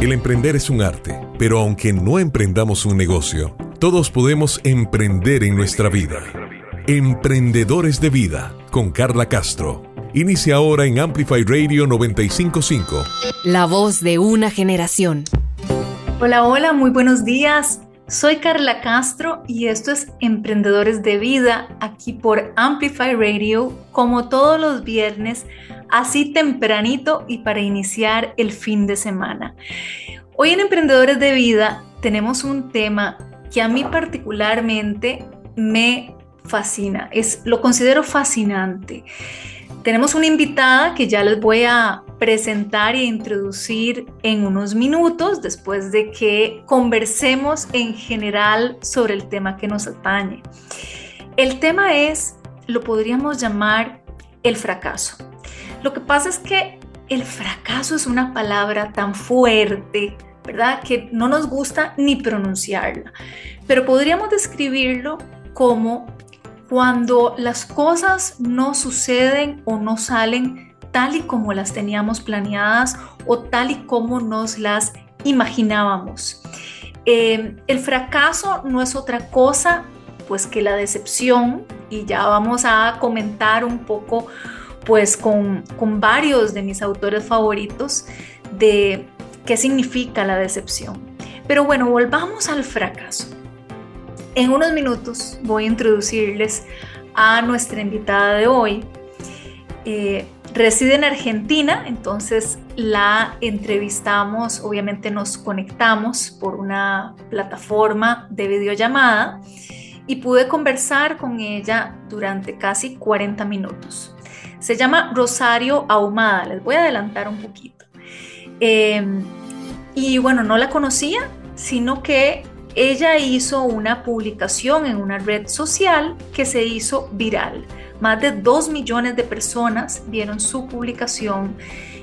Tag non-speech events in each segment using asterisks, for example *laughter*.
El emprender es un arte, pero aunque no emprendamos un negocio, todos podemos emprender en nuestra vida. Emprendedores de Vida con Carla Castro. Inicia ahora en Amplify Radio 955. La voz de una generación. Hola, hola, muy buenos días. Soy Carla Castro y esto es Emprendedores de Vida aquí por Amplify Radio como todos los viernes, así tempranito y para iniciar el fin de semana. Hoy en Emprendedores de Vida tenemos un tema que a mí particularmente me fascina, es lo considero fascinante. Tenemos una invitada que ya les voy a presentar e introducir en unos minutos después de que conversemos en general sobre el tema que nos atañe. El tema es, lo podríamos llamar el fracaso. Lo que pasa es que el fracaso es una palabra tan fuerte, ¿verdad? Que no nos gusta ni pronunciarla, pero podríamos describirlo como cuando las cosas no suceden o no salen tal y como las teníamos planeadas o tal y como nos las imaginábamos. Eh, el fracaso no es otra cosa pues que la decepción y ya vamos a comentar un poco pues con, con varios de mis autores favoritos de qué significa la decepción. Pero bueno, volvamos al fracaso. En unos minutos voy a introducirles a nuestra invitada de hoy. Eh, reside en Argentina, entonces la entrevistamos, obviamente nos conectamos por una plataforma de videollamada y pude conversar con ella durante casi 40 minutos. Se llama Rosario Ahumada, les voy a adelantar un poquito. Em, y bueno, no la conocía, sino que ella hizo una publicación en una red social que se hizo viral. Más de 2 millones de personas vieron su publicación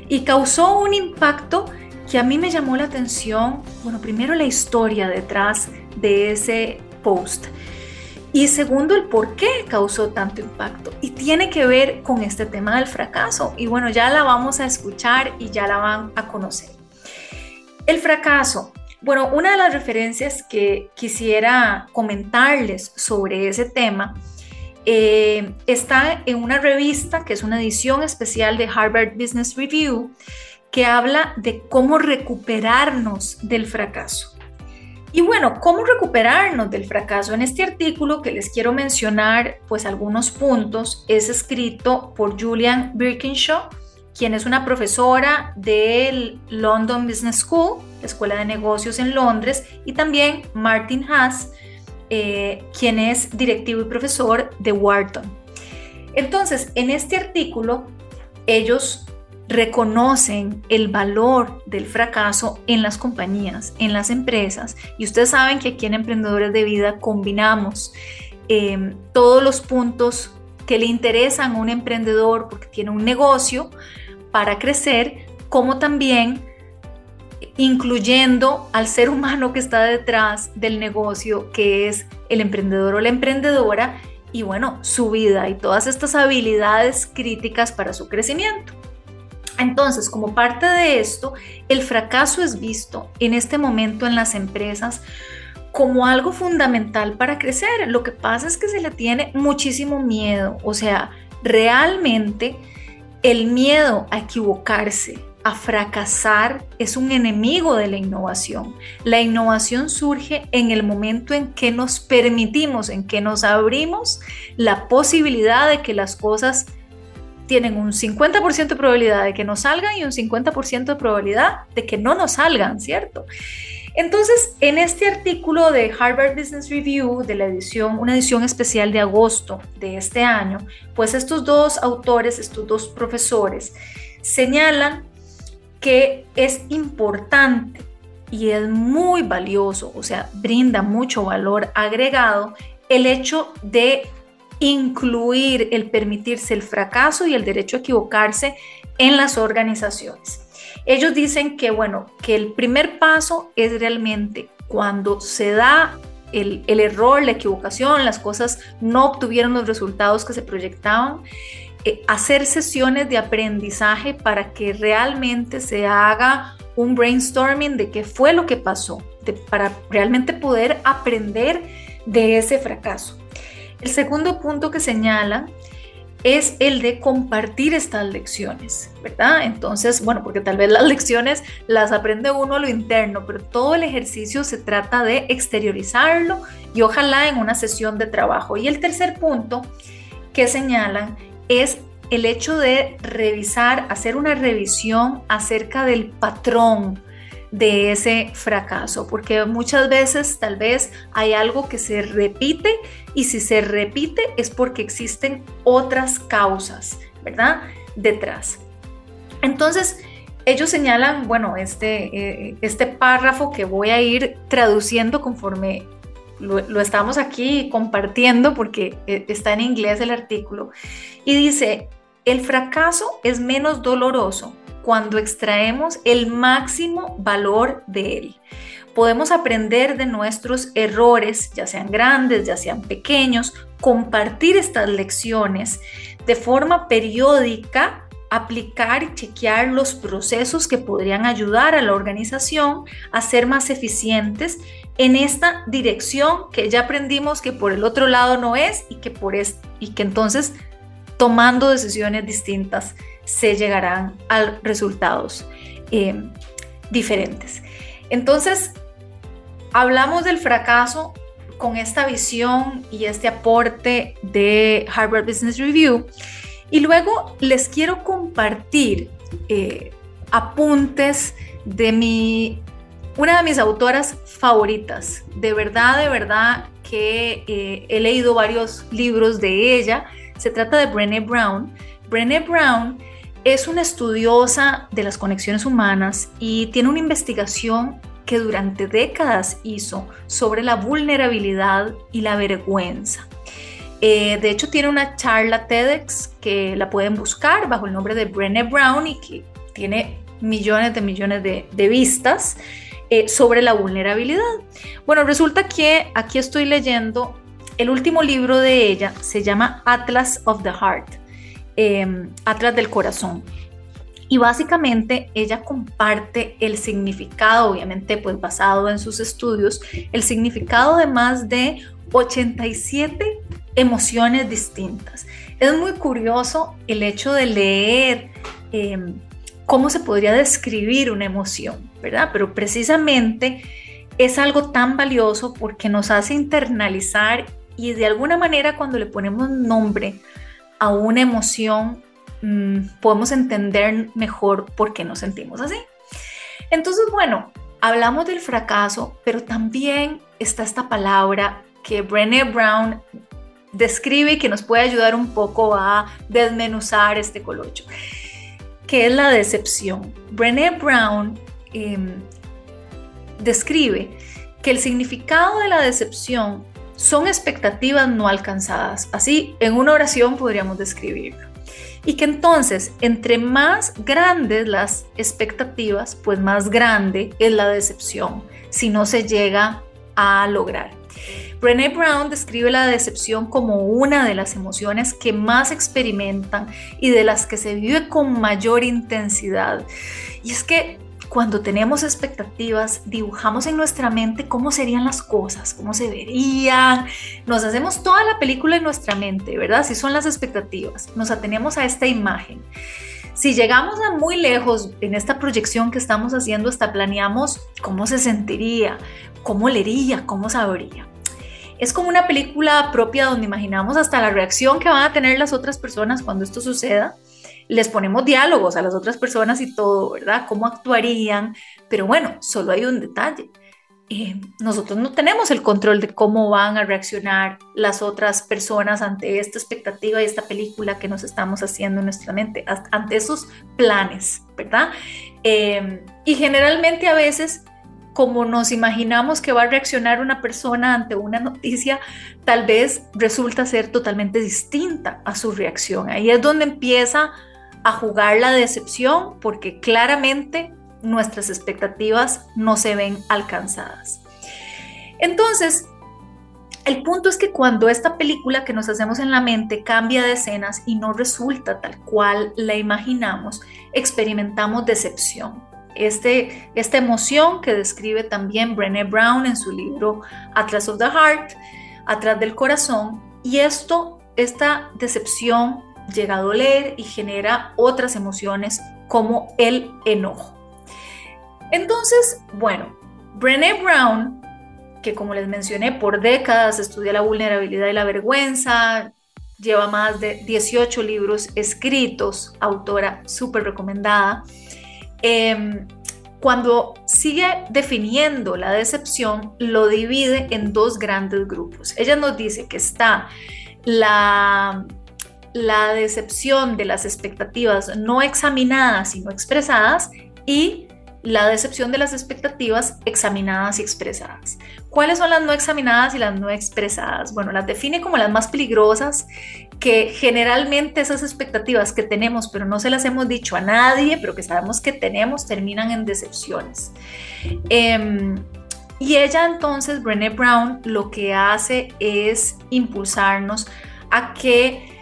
y causó un impacto que a mí me llamó la atención. Bueno, primero la historia detrás de ese post. Y segundo, el por qué causó tanto impacto. Y tiene que ver con este tema del fracaso. Y bueno, ya la vamos a escuchar y ya la van a conocer. El fracaso bueno, una de las referencias que quisiera comentarles sobre ese tema eh, está en una revista que es una edición especial de Harvard Business Review que habla de cómo recuperarnos del fracaso. Y bueno, ¿cómo recuperarnos del fracaso? En este artículo que les quiero mencionar, pues algunos puntos, es escrito por Julian Birkinshaw, quien es una profesora del London Business School, la Escuela de Negocios en Londres, y también Martin Haas, eh, quien es directivo y profesor de Wharton. Entonces, en este artículo, ellos reconocen el valor del fracaso en las compañías, en las empresas, y ustedes saben que aquí en Emprendedores de Vida combinamos eh, todos los puntos que le interesan a un emprendedor porque tiene un negocio, para crecer, como también incluyendo al ser humano que está detrás del negocio, que es el emprendedor o la emprendedora, y bueno, su vida y todas estas habilidades críticas para su crecimiento. Entonces, como parte de esto, el fracaso es visto en este momento en las empresas como algo fundamental para crecer. Lo que pasa es que se le tiene muchísimo miedo, o sea, realmente el miedo a equivocarse, a fracasar, es un enemigo de la innovación. La innovación surge en el momento en que nos permitimos, en que nos abrimos la posibilidad de que las cosas tienen un 50% de probabilidad de que nos salgan y un 50% de probabilidad de que no nos salgan, ¿cierto? Entonces, en este artículo de Harvard Business Review, de la edición, una edición especial de agosto de este año, pues estos dos autores, estos dos profesores, señalan que es importante y es muy valioso, o sea, brinda mucho valor agregado el hecho de incluir el permitirse el fracaso y el derecho a equivocarse en las organizaciones. Ellos dicen que, bueno, que el primer paso es realmente cuando se da el, el, error, la equivocación, las cosas no obtuvieron los resultados que se proyectaban, eh, hacer sesiones de aprendizaje para que realmente se haga un brainstorming de qué fue lo que pasó, para realmente poder aprender de ese fracaso. El segundo punto que señala es el de compartir estas lecciones, ¿verdad? Entonces, bueno, porque tal vez las *laughs* lecciones las aprende uno a lo interno, pero todo el ejercicio se trata de exteriorizarlo y ojalá en una sesión de trabajo. Y el tercer punto que señalan es el hecho de revisar, hacer una revisión acerca del patrón de ese fracaso, porque muchas veces tal vez hay algo que se repite y si se repite es porque existen otras causas, ¿verdad? Detrás. Entonces, ellos señalan, bueno, este, eh, este párrafo que voy a ir traduciendo conforme lo, lo, estamos aquí compartiendo porque eh, está en inglés el artículo, y dice, el fracaso es menos doloroso cuando extraemos el máximo valor de él. Podemos aprender de nuestros errores, ya sean grandes, ya sean pequeños, compartir estas lecciones de forma periódica, aplicar y chequear los procesos que podrían ayudar a la organización a ser más eficientes en esta dirección que ya aprendimos que por el otro lado no es y que por es, y que entonces tomando decisiones distintas se llegarán a resultados eh, diferentes. Entonces, hablamos del fracaso con esta visión y este aporte de Harvard Business Review. Y luego les quiero compartir eh, apuntes de mi, una de mis autoras favoritas. De verdad, de verdad que eh, he leído varios libros de ella. Se trata de Brené Brown. Brené Brown es una estudiosa de las conexiones humanas y tiene una investigación que durante décadas hizo sobre la vulnerabilidad y la vergüenza. Eh, de hecho, tiene una charla TEDx que la pueden buscar bajo el nombre de Brené Brown y que tiene millones de millones de, vistas eh, sobre la vulnerabilidad. Bueno, resulta que aquí estoy leyendo el último libro de ella, se llama Atlas of the Heart eh, Atlas del Corazón. Y básicamente ella comparte el significado, obviamente pues basado en sus estudios, el significado de más de 87 emociones distintas. Es muy curioso el hecho de leer em, cómo se podría describir una emoción, ¿verdad? Pero precisamente es algo tan valioso porque nos hace internalizar y de alguna manera cuando le ponemos nombre a una emoción, mm, podemos entender mejor por qué nos sentimos así. Entonces, bueno, hablamos del fracaso, pero también está esta palabra que Brené Brown describe y que nos puede ayudar un poco a desmenuzar este colocho, que es la decepción. Brené Brown em, describe que el significado de la decepción son expectativas no alcanzadas. Así, en una oración podríamos describirlo. Y que entonces, entre más grandes las expectativas, pues más grande es la decepción si no se llega a lograr. Brené Brown describe la decepción como una de las emociones que más experimentan y de las que se vive con mayor intensidad. Y es que cuando tenemos expectativas, dibujamos en nuestra mente cómo serían las cosas, cómo se verían. Nos hacemos toda la película en nuestra mente, ¿verdad? Si son las expectativas, nos atenemos a esta imagen. Si llegamos a muy lejos en esta proyección que estamos haciendo, hasta planeamos cómo se sentiría, cómo leería, cómo sabría. Es como una película propia donde imaginamos hasta la reacción que van a tener las otras personas cuando esto suceda les ponemos diálogos a las otras personas y todo, ¿verdad? ¿Cómo actuarían? Pero bueno, solo hay un detalle. Eh, nosotros no tenemos el control de cómo van a reaccionar las otras personas ante esta expectativa y esta película que nos estamos haciendo en nuestra mente, ante esos planes, ¿verdad? Eh, y generalmente a veces, como nos imaginamos que va a reaccionar una persona ante una noticia, tal vez resulta ser totalmente distinta a su reacción. Ahí es donde empieza a jugar la decepción porque claramente nuestras expectativas no se ven alcanzadas. Entonces, El punto es que cuando esta película que nos hacemos en la mente cambia de escenas y no resulta tal cual la imaginamos, experimentamos decepción. Este, esta emoción que describe también Brené Brown en su libro Atlas of the Heart, Atrás del Corazón, y esto, esta decepción llega a doler y genera otras emociones como el enojo. Entonces, bueno, Brené Brown que como les mencioné, por décadas estudia la vulnerabilidad y la vergüenza, lleva más de 18 libros escritos, autora súper recomendada. Em, cuando sigue definiendo la decepción, lo divide en dos grandes grupos. Ella nos dice que está la, la decepción de las expectativas no examinadas sino expresadas y la decepción de las expectativas examinadas y expresadas. ¿Cuáles son las no examinadas y las no expresadas? Bueno, las define como las más peligrosas, que generalmente esas expectativas que tenemos, pero no se las hemos dicho a nadie, pero que sabemos que tenemos, terminan en decepciones. Em, y ella entonces, Brené Brown, lo que hace es impulsarnos a que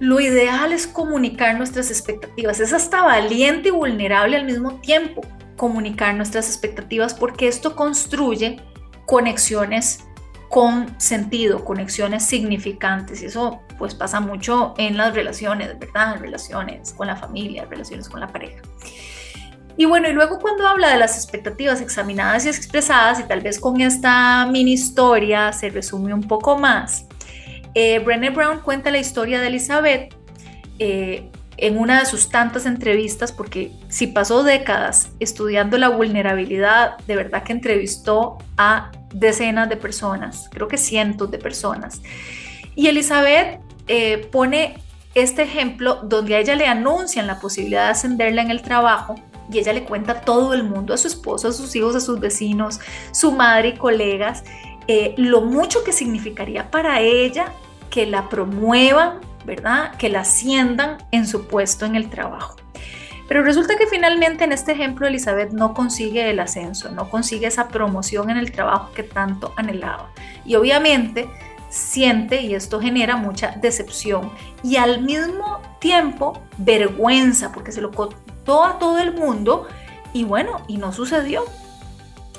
lo ideal es comunicar nuestras expectativas. Es hasta valiente y vulnerable al mismo tiempo comunicar nuestras expectativas porque esto construye conexiones con sentido, conexiones significantes y eso pues pasa mucho en las relaciones, ¿verdad? Relaciones con la familia, relaciones con la pareja. Y bueno, y luego cuando habla de las expectativas examinadas y expresadas, y tal vez con esta mini historia se resume un poco más, eh, Brown cuenta la historia de Elizabeth, eh, en una de sus tantas entrevistas, porque si pasó décadas estudiando la vulnerabilidad, de verdad que entrevistó a decenas de personas, creo que cientos de personas. Y Elizabeth eh, pone este ejemplo donde a ella le anuncian la posibilidad de ascenderla en el trabajo y ella le cuenta a todo el mundo, a su esposo, a sus hijos, a sus vecinos, su madre y colegas, eh, lo mucho que significaría para ella que la promuevan ¿verdad? Que la asciendan en su puesto en el trabajo. Pero resulta que finalmente en este ejemplo Elizabeth no consigue el ascenso, no consigue esa promoción en el trabajo que tanto anhelaba. Y obviamente siente, y esto genera mucha decepción y al mismo tiempo vergüenza, porque se lo contó a todo el mundo y bueno, y no sucedió.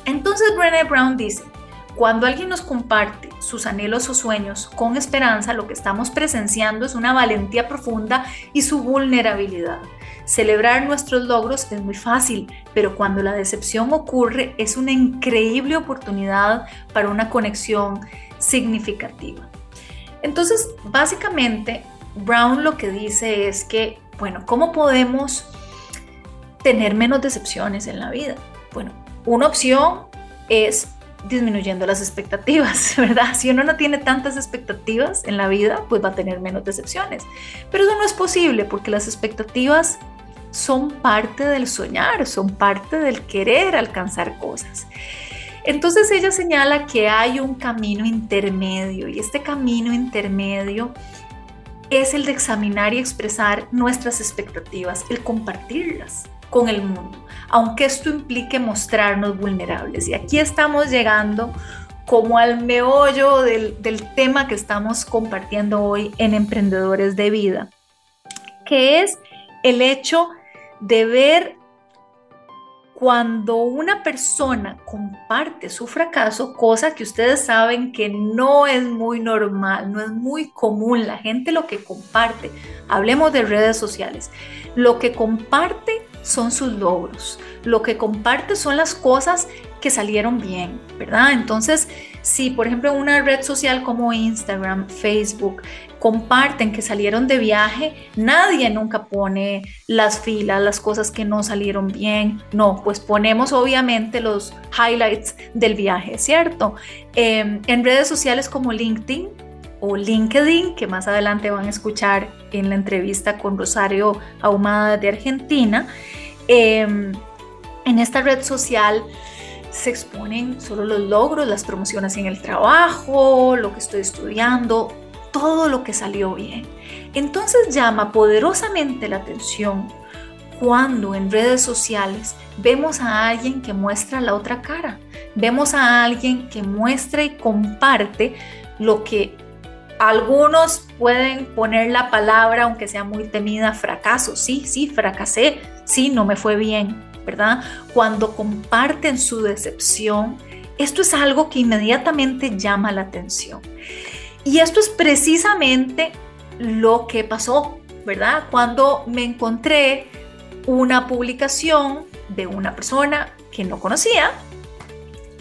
Entonces Brené Brown dice, cuando alguien nos comparte sus anhelos o sueños con esperanza, lo que estamos presenciando es una valentía profunda y su vulnerabilidad. Celebrar nuestros logros es muy fácil, pero cuando la decepción ocurre es una increíble oportunidad para una conexión significativa. Entonces, básicamente, Brown lo que dice es que, bueno, ¿cómo podemos tener menos decepciones en la vida? Bueno, una opción es disminuyendo las expectativas, *laughs* ¿verdad? Si uno no tiene tantas expectativas en la vida, pues va a tener menos decepciones. Pero eso no es posible porque las expectativas son parte del soñar, son parte del querer alcanzar cosas. Entonces ella señala que hay un camino intermedio y este camino intermedio es el de examinar y expresar nuestras expectativas, el compartirlas con el mundo aunque esto implique mostrarnos vulnerables. Y aquí estamos llegando como al meollo del, tema que estamos compartiendo hoy en Emprendedores de Vida, que es el hecho de ver cuando una persona comparte su fracaso, cosa que ustedes saben que no es muy normal, no es muy común, la gente lo que comparte, hablemos de redes sociales, lo que comparte son sus logros, lo que comparte son las cosas que salieron bien, ¿verdad? Entonces, si por ejemplo una red social como Instagram, Facebook, comparten que salieron de viaje, nadie nunca pone las filas, las cosas que no salieron bien. No, pues ponemos obviamente los highlights del viaje, ¿cierto? Em, en redes sociales como LinkedIn o LinkedIn, que más adelante van a escuchar en la entrevista con Rosario Ahumada de Argentina, em, en esta red social se exponen solo los logros, las promociones en el trabajo, lo que estoy estudiando, todo lo que salió bien. Entonces llama poderosamente la atención cuando en redes sociales vemos a alguien que muestra la otra cara, vemos a alguien que muestra y comparte lo que algunos pueden poner la palabra, aunque sea muy temida, fracaso. Sí, sí, fracasé, sí, no me fue bien, ¿verdad? Cuando comparten su decepción, esto es algo que inmediatamente llama la atención. Y esto es precisamente lo que pasó, ¿verdad? Cuando me encontré una publicación de una persona que no conocía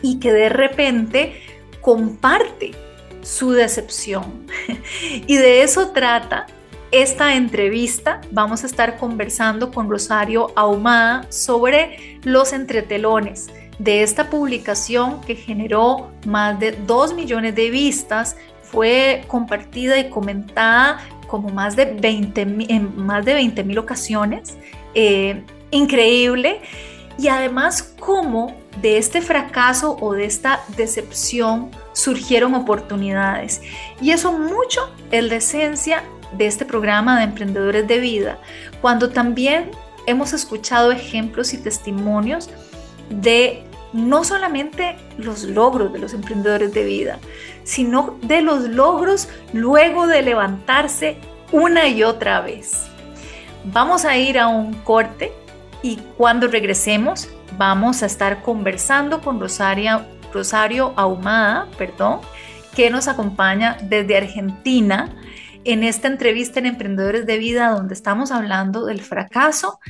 y que de repente comparte su decepción. *laughs* y de eso trata esta entrevista. Vamos a estar conversando con Rosario Ahumada sobre los entretelones de esta publicación que generó más de 2 millones de vistas. Fue compartida y comentada como más de 20, en más de 20 mil ocasiones. Eh, increíble. Y además, cómo de este fracaso o de esta decepción surgieron oportunidades. Y eso mucho es la esencia de este programa de emprendedores de vida, cuando también hemos escuchado ejemplos y testimonios de no solamente los logros de los emprendedores de vida, sino de los logros luego de levantarse una y otra vez. Vamos a ir a un corte y cuando regresemos vamos a estar conversando con Rosario, Rosario Ahumada, perdón, que nos acompaña desde Argentina en esta entrevista en Emprendedores de Vida donde estamos hablando del fracaso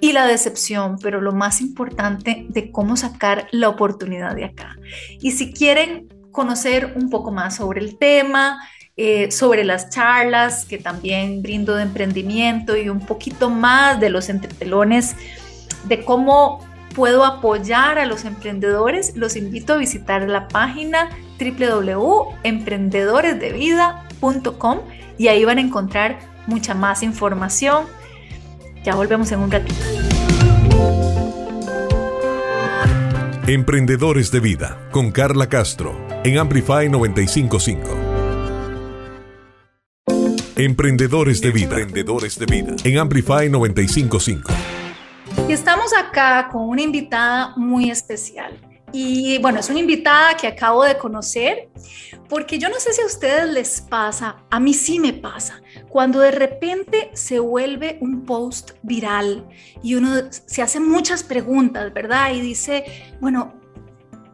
y la decepción, pero lo más importante de cómo sacar la oportunidad de acá. Y si quieren conocer un poco más sobre el tema, eh, sobre las charlas que también brindo de emprendimiento y un poquito más de los entretelones de cómo puedo apoyar a los emprendedores, los invito a visitar la página www.emprendedoresdevida.com y ahí van a encontrar mucha más información. Ya volvemos en un ratito. Emprendedores de Vida con Carla Castro en Amplify 955. Emprendedores de Vida. Emprendedores de Vida en Amplify 955. Y estamos acá con una invitada muy especial. Y bueno, es una invitada que acabo de conocer, porque yo no sé si a ustedes les pasa, a mí sí me pasa, cuando de repente se vuelve un post viral y uno se hace muchas preguntas, ¿verdad? Y dice, bueno,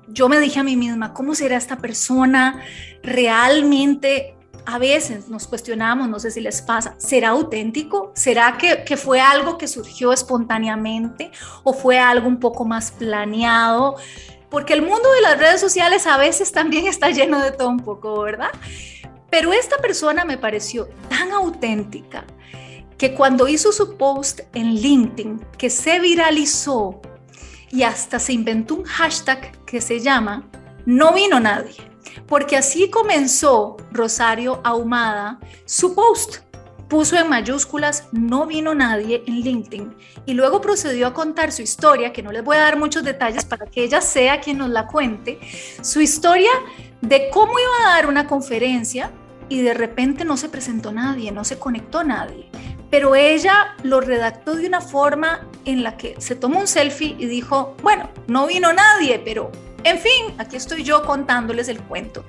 yo me dije a mí misma, ¿cómo será esta persona? ¿Realmente a veces nos cuestionamos, no sé si les pasa, ¿será auténtico? ¿Será que, fue algo que surgió espontáneamente o fue algo un poco más planeado? Porque el mundo de las redes sociales a veces también está lleno de todo un poco, ¿verdad? Pero esta persona me pareció tan auténtica que cuando hizo su post en LinkedIn, que se viralizó y hasta se inventó un hashtag que se llama No vino nadie porque así comenzó Rosario Ahumada su post. Puso en mayúsculas no vino nadie en LinkedIn y luego procedió a contar su historia, que no les voy a dar muchos detalles para que ella sea quien nos la cuente, su historia de cómo iba a dar una conferencia y de repente no se presentó nadie, no se conectó nadie. Pero ella lo redactó de una forma en la que se tomó un selfie y dijo, bueno, no vino nadie, pero en fin, aquí estoy yo contándoles el cuento.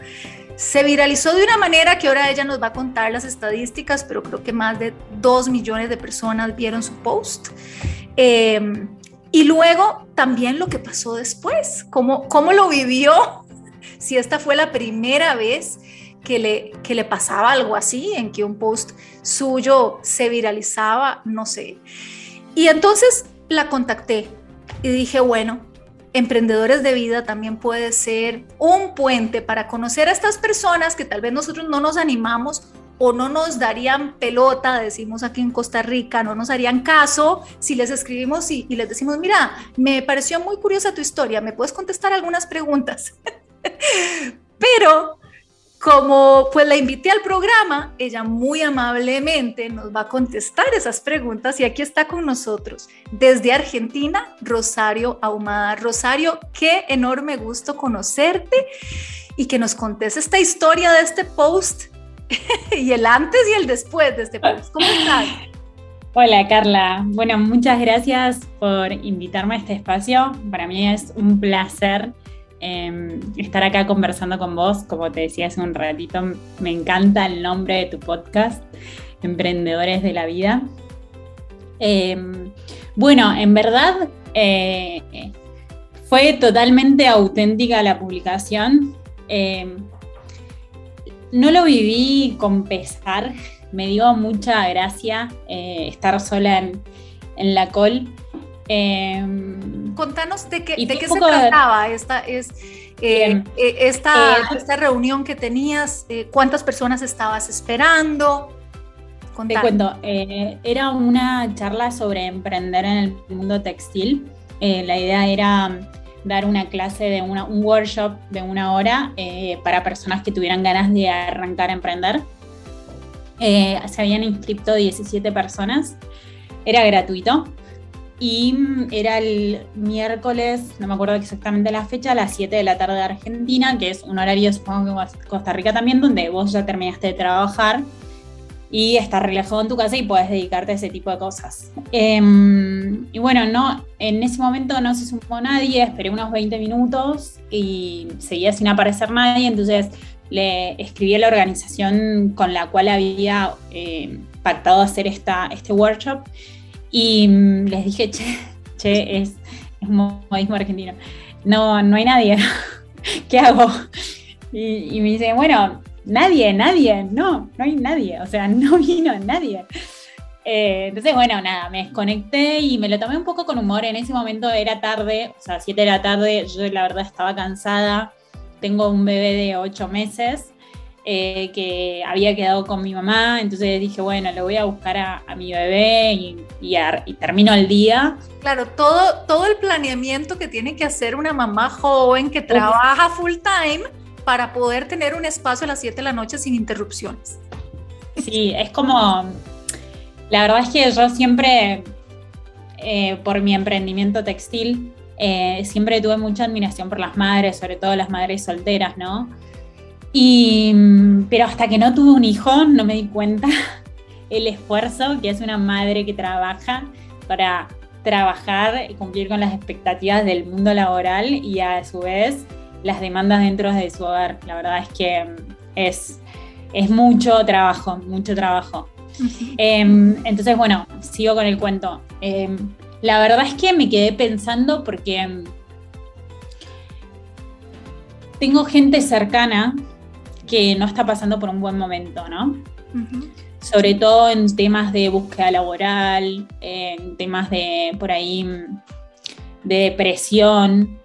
Se viralizó de una manera que ahora ella nos va a contar las estadísticas, pero creo que más de dos millones de personas vieron su post. Em, y luego también lo que pasó después, cómo, cómo lo vivió, *laughs* si esta fue la primera vez que le, que le pasaba algo así, en que un post suyo se viralizaba, no sé. Y entonces la contacté y dije, bueno, Emprendedores de Vida también puede ser un puente para conocer a estas personas que tal vez nosotros no nos animamos o no nos darían pelota, decimos aquí en Costa Rica, no nos harían caso si les escribimos y, les decimos, mira, me pareció muy curiosa tu historia, ¿me puedes contestar algunas preguntas? *laughs* Pero como pues la invité al programa, ella muy amablemente nos va a contestar esas preguntas y aquí está con nosotros desde Argentina, Rosario Ahumada. Rosario, qué enorme gusto conocerte y que nos contes esta historia de este post *laughs* y el antes y el después de este post. ¿Cómo estás? Hola Carla, bueno, muchas gracias por invitarme a este espacio. Para mí es un placer em, estar acá conversando con vos. Como te decía hace un ratito, me encanta el nombre de tu podcast, Emprendedores de la Vida. Em, bueno, en verdad eh, fue totalmente auténtica la publicación. Em, no lo viví con pesar, me dio mucha gracia eh, estar sola en, la col. Contanos de qué, de qué se trataba esta, es, eh, esta, esta, reunión que tenías, cuántas personas estabas esperando. Te cuento, eh, era una charla sobre emprender en el mundo textil. Eh, la idea era dar una clase de un workshop de una hora eh, para personas que tuvieran ganas de arrancar a emprender. se habían inscrito 17 personas, era gratuito y era el miércoles, no me acuerdo exactamente la fecha, a las 7 de la tarde de Argentina, que es un horario supongo que Costa Rica también, donde vos ya terminaste de trabajar y estar relajado en tu casa y puedes dedicarte a ese tipo de cosas. Em, y bueno, no, en ese momento no se sumó nadie, esperé unos 20 minutos y seguía sin aparecer nadie, entonces le escribí a la organización con la cual había eh, pactado hacer esta, este workshop y mm, les dije, che, che, es, es modismo argentino, no, no hay nadie, *laughs* ¿qué hago? Y, y me dice, bueno, nadie, nadie, no, no hay nadie, o sea, *laughs* no vino nadie. Eh, entonces, bueno, nada, me desconecté y me lo tomé un poco con humor. En ese momento era tarde, o sea, 7 de la tarde, yo la verdad estaba cansada. Tengo un bebé de 8 meses eh, que había quedado con mi mamá, entonces dije, bueno, le voy a buscar a, mi bebé y, y, termino el día. Claro, todo, todo el planeamiento que tiene que hacer una mamá joven que trabaja full time para poder tener un espacio a las 7 de la noche sin interrupciones. Sí, es como, la verdad es que yo siempre, eh, por mi emprendimiento textil, eh, siempre tuve mucha admiración por las madres, sobre todo las madres solteras, ¿no? Y, pero hasta que no tuve un hijo, no me di cuenta *laughs* el esfuerzo que hace una madre que trabaja para trabajar y cumplir con las expectativas del mundo laboral y a su vez las demandas dentro de su hogar. La verdad es que es, es mucho trabajo, mucho trabajo. Em, entonces, bueno, sigo con el cuento. Em, la verdad es que me quedé pensando porque em, tengo gente cercana que no está pasando por un buen momento, ¿no? Sobre todo en temas de búsqueda laboral, en temas de, por ahí, de depresión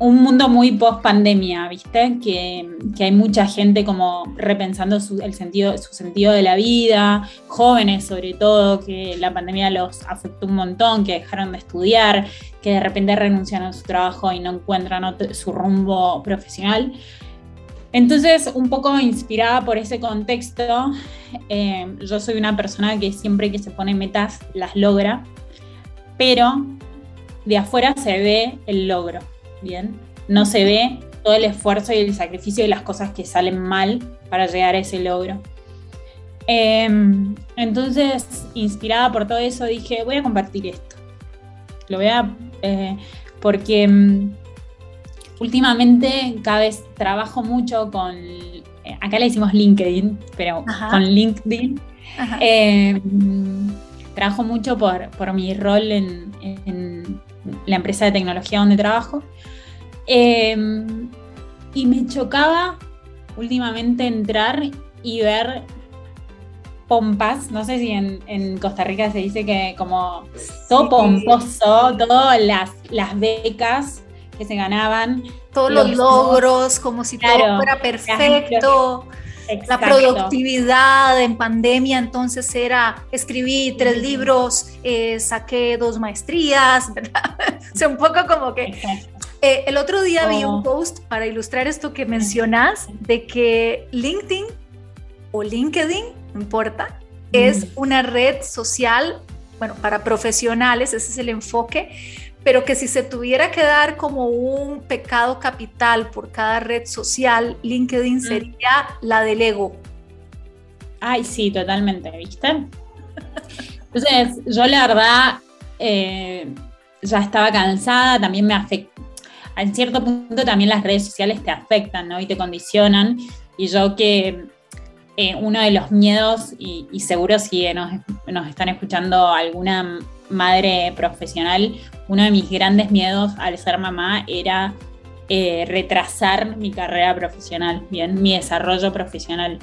un mundo muy post pandemia, ¿viste? Que, hay mucha gente como repensando su, el sentido, su sentido de la vida, jóvenes sobre todo, que la pandemia los afectó un montón, que dejaron de estudiar, que de repente renuncian a su trabajo y no encuentran su rumbo profesional. Entonces, un poco inspirada por ese contexto, eh, yo soy una persona que siempre que se pone metas las logra, pero de afuera se ve el logro. Bien, no se ve todo el esfuerzo y el sacrificio y las cosas que salen mal para llegar a ese logro. Em, entonces, inspirada por todo eso, dije, voy a compartir esto. Lo voy a... Eh, porque em, últimamente cada vez trabajo mucho con... Eh, acá le decimos LinkedIn, pero con LinkedIn. Em, trabajo mucho por, por mi rol en, en la empresa de tecnología donde trabajo. Em, y me chocaba últimamente entrar y ver pompas, no sé si en, Costa Rica se dice que como todo pomposo, todas las, las becas que se ganaban. Todos los, logros, como si todo fuera perfecto. La productividad en pandemia entonces era escribí tres libros, eh, saqué dos maestrías, *laughs* ¿verdad? o sea, un poco como que... Eh, el otro día vi un oh. post para ilustrar esto que mencionas, de que LinkedIn o LinkedIn, no importa, es una red social, bueno, para profesionales, ese es el enfoque, pero que si se tuviera que dar como un pecado capital por cada red social, LinkedIn mm. sería la del ego. Ay, sí, totalmente, ¿viste? Entonces, yo la verdad eh, ya estaba cansada, también me afectó. en cierto punto también las redes sociales te afectan, ¿no? Y te condicionan. Y yo que eh, uno de los miedos, y, seguro si nos, nos, están escuchando alguna madre profesional, uno de mis grandes miedos al ser mamá era eh, retrasar mi carrera profesional, bien, mi desarrollo profesional.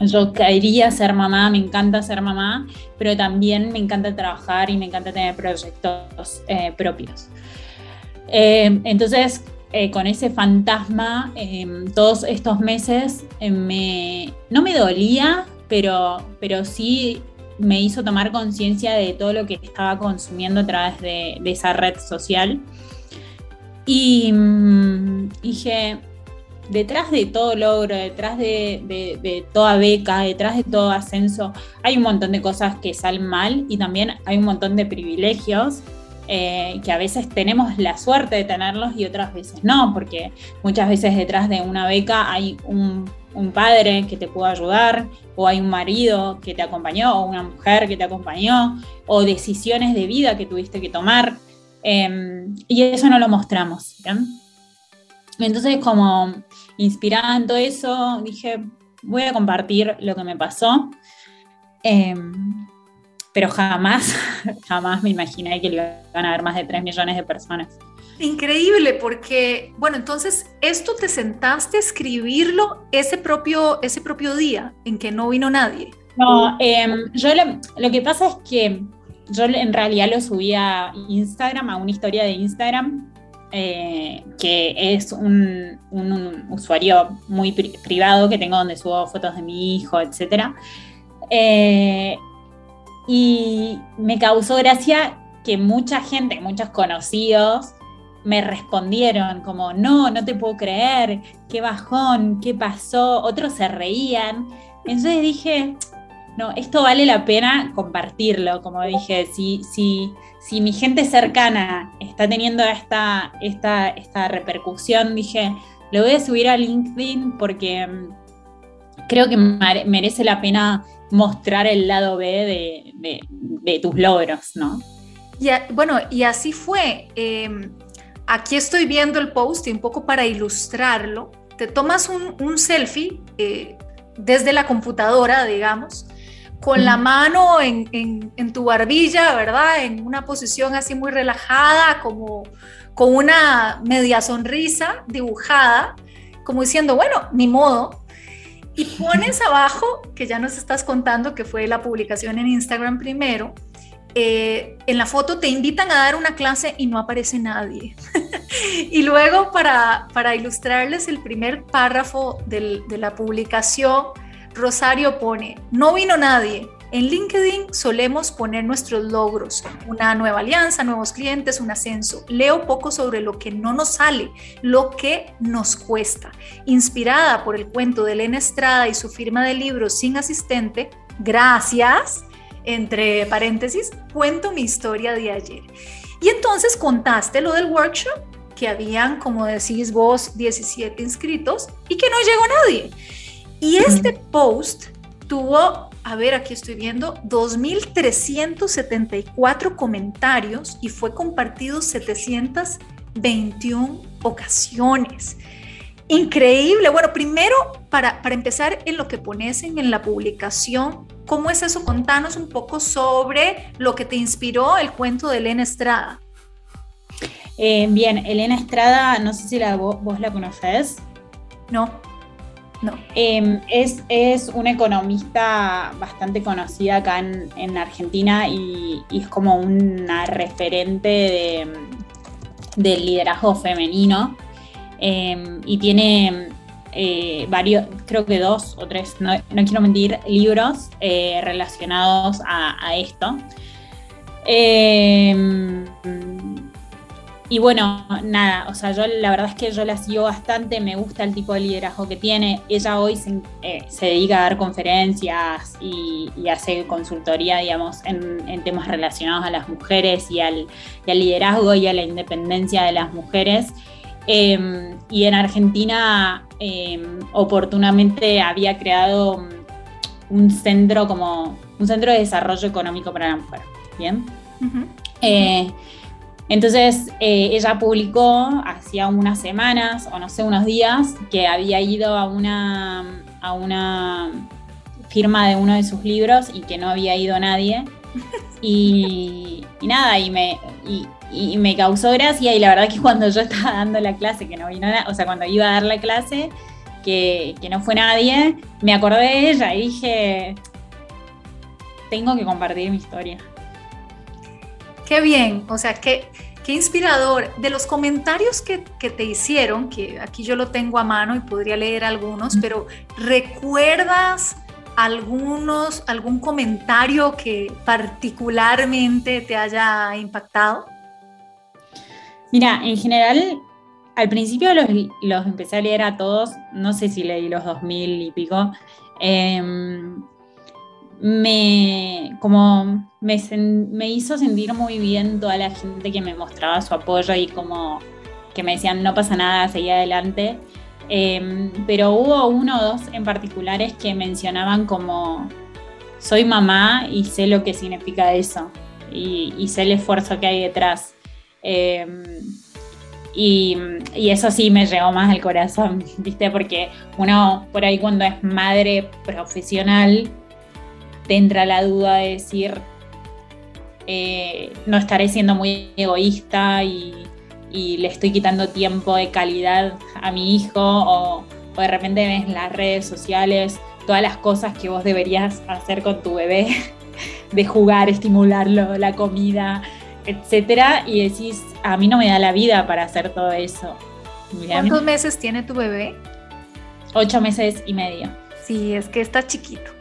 Yo quería ser mamá, me encanta ser mamá, pero también me encanta trabajar y me encanta tener proyectos eh, propios. Eh, entonces, eh, con ese fantasma, todos estos meses me, no me dolía, pero, pero sí me hizo tomar conciencia de todo lo que estaba consumiendo a través de, esa red social. Y mm, dije, detrás de todo logro, detrás de, toda beca, detrás de todo ascenso, hay un montón de cosas que salen mal y también hay un montón de privilegios eh, que a veces tenemos la suerte de tenerlos y otras veces no, porque muchas veces detrás de una beca hay un, padre que te pudo ayudar, o hay un marido que te acompañó, o una mujer que te acompañó, o decisiones de vida que tuviste que tomar. Em, y eso no lo mostramos. Entonces, como inspirada en todo eso, dije, voy a compartir lo que me pasó. Em, pero jamás, *laughs* jamás me imaginé que le iban a haber más de 3 millones de personas. Increíble, porque, bueno, entonces, ¿esto te sentaste a escribirlo ese propio, ese propio día en que no vino nadie? No, em, yo lo, que pasa es que yo en realidad lo subí a Instagram, a una historia de Instagram, eh, que es un, usuario muy privado que tengo donde subo fotos de mi hijo, etc. Eh, y me causó gracia que mucha gente, muchos conocidos, me respondieron como, no, no te puedo creer, qué bajón, qué pasó, otros se reían. Entonces dije, no, esto vale la pena compartirlo, como dije, si, si, si mi gente cercana está teniendo esta, esta, esta repercusión, dije, lo voy a subir a LinkedIn porque mm, creo que merece la pena mostrar el lado B de, tus logros, ¿no? Y bueno, y así fue. Em, aquí estoy viendo el post y un poco para ilustrarlo. Te tomas un, selfie eh, desde la computadora, digamos, con la mano en, tu barbilla, ¿verdad? En una posición así muy relajada, como con una media sonrisa dibujada, como diciendo, bueno, ni modo. Y *laughs* pones abajo, que ya nos estás contando que fue la publicación en Instagram primero, eh, en la foto te invitan a dar una clase y no aparece nadie. *laughs* y luego para, para ilustrarles el primer párrafo de la publicación, Rosario pone, no vino nadie. En LinkedIn solemos poner nuestros logros, una nueva alianza, nuevos clientes, un ascenso. Leo poco sobre lo que no nos sale, lo que nos cuesta. Inspirada por el cuento de Elena Estrada y su firma de libros sin asistente, gracias, entre paréntesis, cuento mi historia de ayer. Y entonces contaste lo del workshop, que habían, como decís vos, 17 inscritos y que no llegó nadie. Y este post tuvo, a ver, aquí estoy viendo, 2.374 comentarios y fue compartido 721 ocasiones. Increíble. Bueno, primero, para, para empezar en lo que pones en, la publicación, ¿cómo es eso? Contanos un poco sobre lo que te inspiró el cuento de Elena Estrada. Eh, bien, Elena Estrada, no sé si la, vos la conoces. No. No. Em, es, es, una economista bastante conocida acá en, Argentina y, es como una referente de, del liderazgo femenino. Em, y tiene eh, varios, creo que dos o tres, no, quiero mentir, libros eh, relacionados a, esto. Em, y bueno, nada, o sea, yo la verdad es que yo la sigo bastante, me gusta el tipo de liderazgo que tiene. Ella hoy se, eh, dedica a dar conferencias y, hace consultoría, digamos, en, temas relacionados a las mujeres y al, liderazgo y a la independencia de las mujeres. Em, y en Argentina, em, oportunamente había creado un centro como un centro de desarrollo económico para la mujer. Bien. Entonces eh, ella publicó hacía unas semanas o no sé, unos días que había ido a una, a una firma de uno de sus libros y que no había ido nadie. *laughs* Y, nada, y me, y, me causó gracia y la verdad que *laughs* cuando yo estaba dando la clase, que no vino nada, o sea, cuando iba a dar la clase, que, que no fue nadie, me acordé de ella y dije, tengo que compartir mi historia. Qué bien, o sea, qué, qué inspirador. De los comentarios que, que, te hicieron, que aquí yo lo tengo a mano y podría leer algunos, pero ¿recuerdas algunos, algún comentario que particularmente te haya impactado? Mira, en general, al principio los, los empecé a leer a todos, no sé si leí los 2000 y pico. Em, me, como me, hizo sentir muy bien toda la gente que me mostraba su apoyo y como que me decían no pasa nada, seguí adelante. Em, pero hubo uno o dos en particulares que mencionaban como soy mamá y sé lo que significa eso y, sé el esfuerzo que hay detrás. Em, y, y, eso sí me llegó más al corazón, *laughs* ¿viste? Porque uno por ahí cuando es madre profesional te entra la duda de decir, eh, no estaré siendo muy egoísta y, le estoy quitando tiempo de calidad a mi hijo o, de repente ves las redes sociales todas las cosas que vos deberías hacer con tu bebé, *laughs* de jugar, estimularlo, la comida, etcétera, y decís, a mí no me da la vida para hacer todo eso. ¿Cuántos meses tiene tu bebé? Ocho meses y medio. Sí, es que está chiquito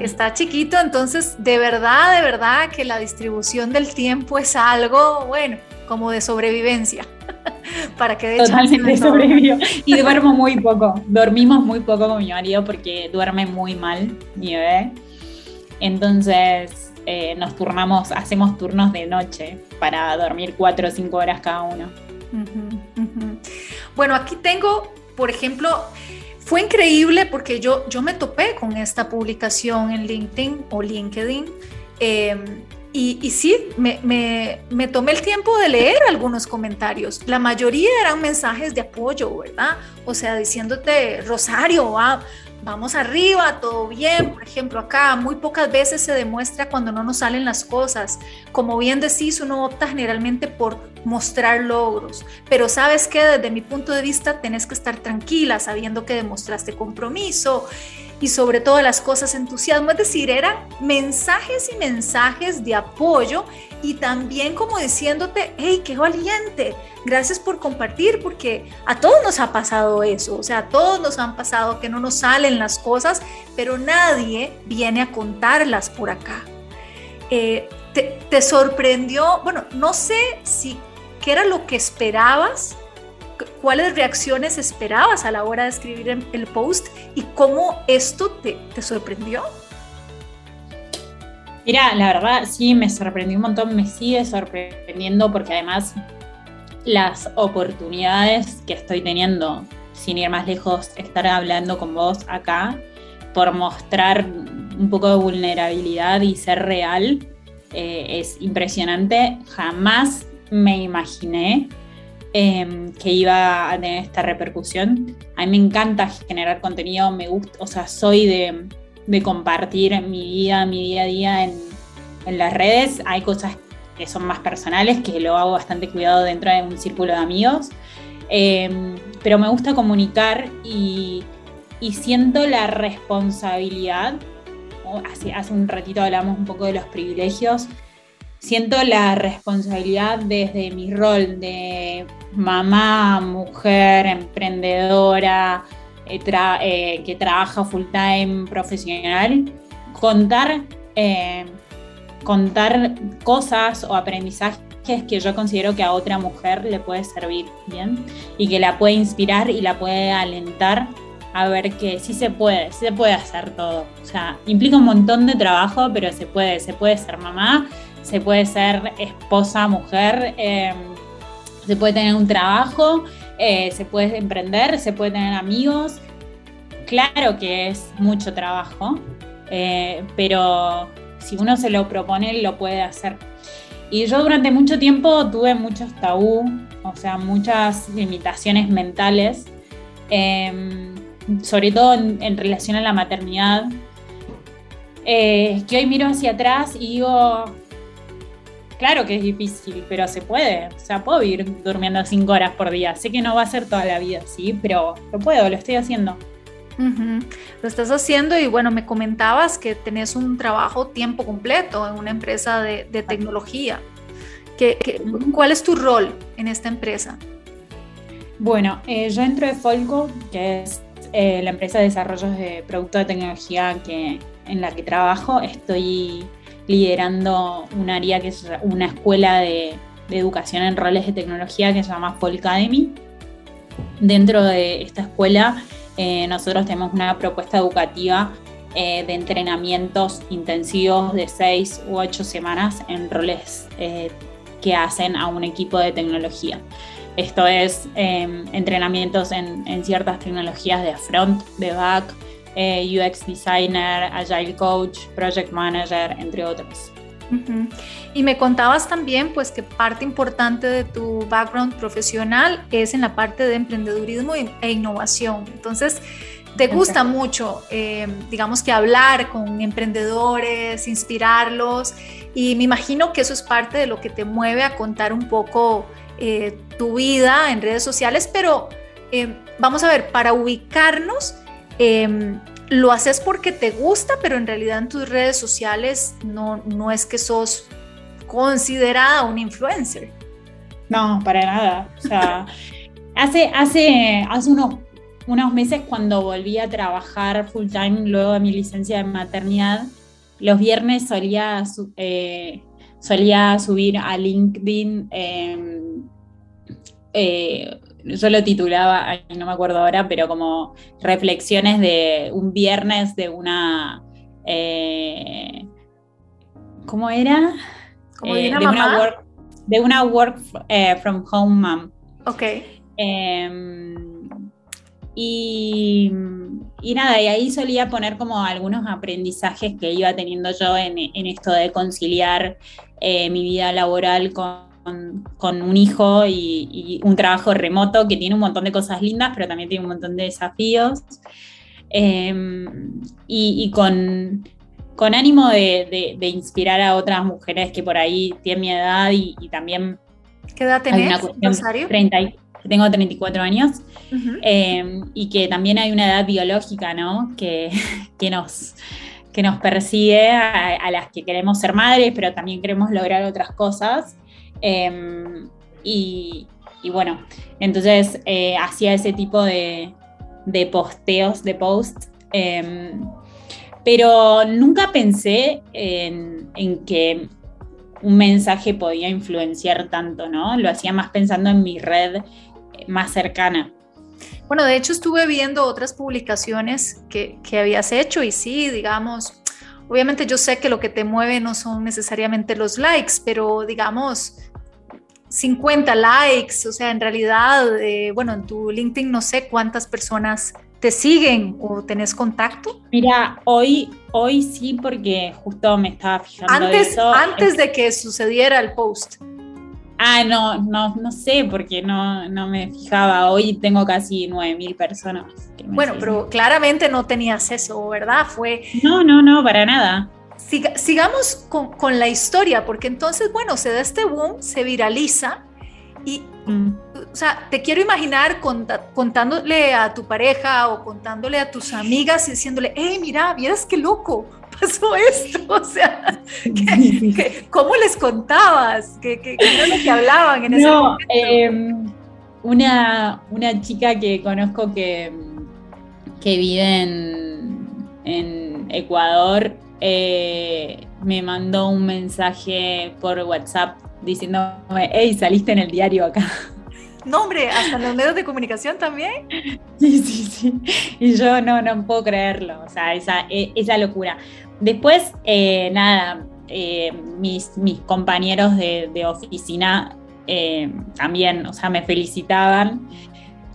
está chiquito, entonces de verdad, de verdad que la distribución del tiempo es algo, bueno, como de sobrevivencia. *laughs* para que de Totalmente sobrevivió. Y duermo muy poco. Dormimos muy poco con mi marido porque duerme muy mal mi bebé. Entonces eh, nos turnamos, hacemos turnos de noche para dormir cuatro o cinco horas cada uno. Bueno, aquí tengo, por ejemplo, fue increíble porque yo, yo me topé con esta publicación en LinkedIn o LinkedIn. Em, y, y, sí, me, me, me, tomé el tiempo de leer algunos comentarios. La mayoría eran mensajes de apoyo, ¿verdad? O sea, diciéndote, Rosario, va, vamos arriba, todo bien. Por ejemplo, acá muy pocas veces se demuestra cuando no nos salen las cosas. Como bien decís, uno opta generalmente por mostrar logros, pero sabes que desde mi punto de vista tenés que estar tranquila sabiendo que demostraste compromiso y sobre todas las cosas entusiasmo, es decir, eran mensajes y mensajes de apoyo y también como diciéndote, hey, qué valiente, gracias por compartir, porque a todos nos ha pasado eso, o sea, a todos nos han pasado que no nos salen las cosas, pero nadie viene a contarlas por acá. Eh, te, te sorprendió, bueno, no sé si qué era lo que esperabas cuáles reacciones esperabas a la hora de escribir el post y cómo esto te, te sorprendió. Mira, la verdad sí me sorprendió un montón, me sigue sorprendiendo porque además las oportunidades que estoy teniendo, sin ir más lejos, estar hablando con vos acá, por mostrar un poco de vulnerabilidad y ser real, eh, es impresionante. Jamás me imaginé Em, que iba a tener esta repercusión. A mí me encanta generar contenido, me gusta, o sea, soy de, compartir mi vida, mi día a día en, las redes. Hay cosas que son más personales, que lo hago bastante cuidado dentro de un círculo de amigos. Em, pero me gusta comunicar y, siento la responsabilidad. Hace, hace un ratito hablamos un poco de los privilegios siento la responsabilidad desde mi rol de mamá, mujer, emprendedora, eh, eh, que trabaja full time profesional, contar, eh, contar cosas o aprendizajes que yo considero que a otra mujer le puede servir bien y que la puede inspirar y la puede alentar a ver que sí se puede, sí se puede hacer todo. O sea, implica un montón de trabajo, pero se puede, se puede ser mamá, se puede ser esposa, mujer, em, se puede tener un trabajo, eh, se puede emprender, se puede tener amigos. Claro que es mucho trabajo, eh, pero si uno se lo propone, lo puede hacer. Y yo durante mucho tiempo tuve muchos tabú, o sea, muchas limitaciones mentales, em, sobre todo en, relación a la maternidad, eh, que hoy miro hacia atrás y digo, claro que es difícil, pero se puede. O sea, puedo ir durmiendo cinco horas por día. Sé que no va a ser toda la vida, sí, pero lo puedo, lo estoy haciendo. Lo estás haciendo y bueno, me comentabas que tenés un trabajo tiempo completo en una empresa de, tecnología. ¿Qué, cuál es tu rol en esta empresa? Bueno, eh, yo entro de Folco, que es eh, la empresa de desarrollo de productos de tecnología que, en la que trabajo. Estoy liderando un área que es una escuela de, de educación en roles de tecnología que se llama Folcademy. Dentro de esta escuela eh, nosotros tenemos una propuesta educativa eh, de entrenamientos intensivos de seis u ocho semanas en roles eh, que hacen a un equipo de tecnología. Esto es em, entrenamientos en, en, ciertas tecnologías de front, de back, UX designer, agile coach, project manager, entre otros. Y me contabas también pues que parte importante de tu background profesional es en la parte de emprendedurismo e innovación. Entonces, te gusta mucho, eh, digamos que hablar con emprendedores, inspirarlos y me imagino que eso es parte de lo que te mueve a contar un poco eh, tu vida en redes sociales, pero eh, vamos a ver, para ubicarnos, em, lo haces porque te gusta, pero en realidad en tus redes sociales no, no es que sos considerada un influencer. No, para nada. O sea, *laughs* hace, hace, hace unos, unos meses cuando volví a trabajar full time luego de mi licencia de maternidad, los viernes solía, eh, solía subir a LinkedIn em, eh, yo lo titulaba, no me acuerdo ahora, pero como reflexiones de un viernes de una... Eh, ¿Cómo era? Eh, de, una work, de una work eh, from home mom. Ok. Em, y, y, nada, y ahí solía poner como algunos aprendizajes que iba teniendo yo en, en esto de conciliar mi vida laboral con con, un hijo y, un trabajo remoto que tiene un montón de cosas lindas, pero también tiene un montón de desafíos. Em, y, con, con, ánimo de, inspirar a otras mujeres que por ahí tienen mi edad y, también... ¿Qué edad tenés, Rosario? 30, tengo 34 años em, y que también hay una edad biológica, ¿no? Que, *laughs* que nos que nos persigue a, las que queremos ser madres, pero también queremos lograr otras cosas. Em, y, bueno, entonces eh, hacía ese tipo de, posteos, de posts. Em, pero nunca pensé en, que un mensaje podía influenciar tanto, ¿no? Lo hacía más pensando en mi red más cercana. Bueno, de hecho estuve viendo otras publicaciones que, que, habías hecho y sí, digamos, obviamente yo sé que lo que te mueve no son necesariamente los likes, pero digamos, 50 likes, o sea, en realidad, eh, bueno, en tu LinkedIn no sé cuántas personas te siguen o tenés contacto. Mira, hoy, hoy sí, porque justo me estaba fijando antes, eso. Antes de que sucediera el post. Ah, no, no, no sé, porque no, no me fijaba. Hoy tengo casi 9000 personas. bueno, pero claramente no tenías eso, ¿verdad? Fue. No, no, no, para nada sigamos con, la historia, porque entonces, bueno, se da este boom, se viraliza y, mm. o sea, te quiero imaginar contándole a tu pareja o contándole a tus amigas y diciéndole, hey, mira, vieras qué loco, pasó esto, *laughs* o sea, cómo les contabas? ¿Qué, qué, era lo que hablaban en ese momento? Em, una, una chica que conozco que, que vive en, en Ecuador eh, me mandó un mensaje por WhatsApp diciéndome, hey, saliste en el diario acá. *laughs* No, hombre, hasta los medios de comunicación también. *laughs* Sí, sí, sí. Y yo no, no puedo creerlo, o sea, esa, e, esa locura. Después, eh, nada, eh, mis, mis, compañeros de, oficina también, o sea, me felicitaban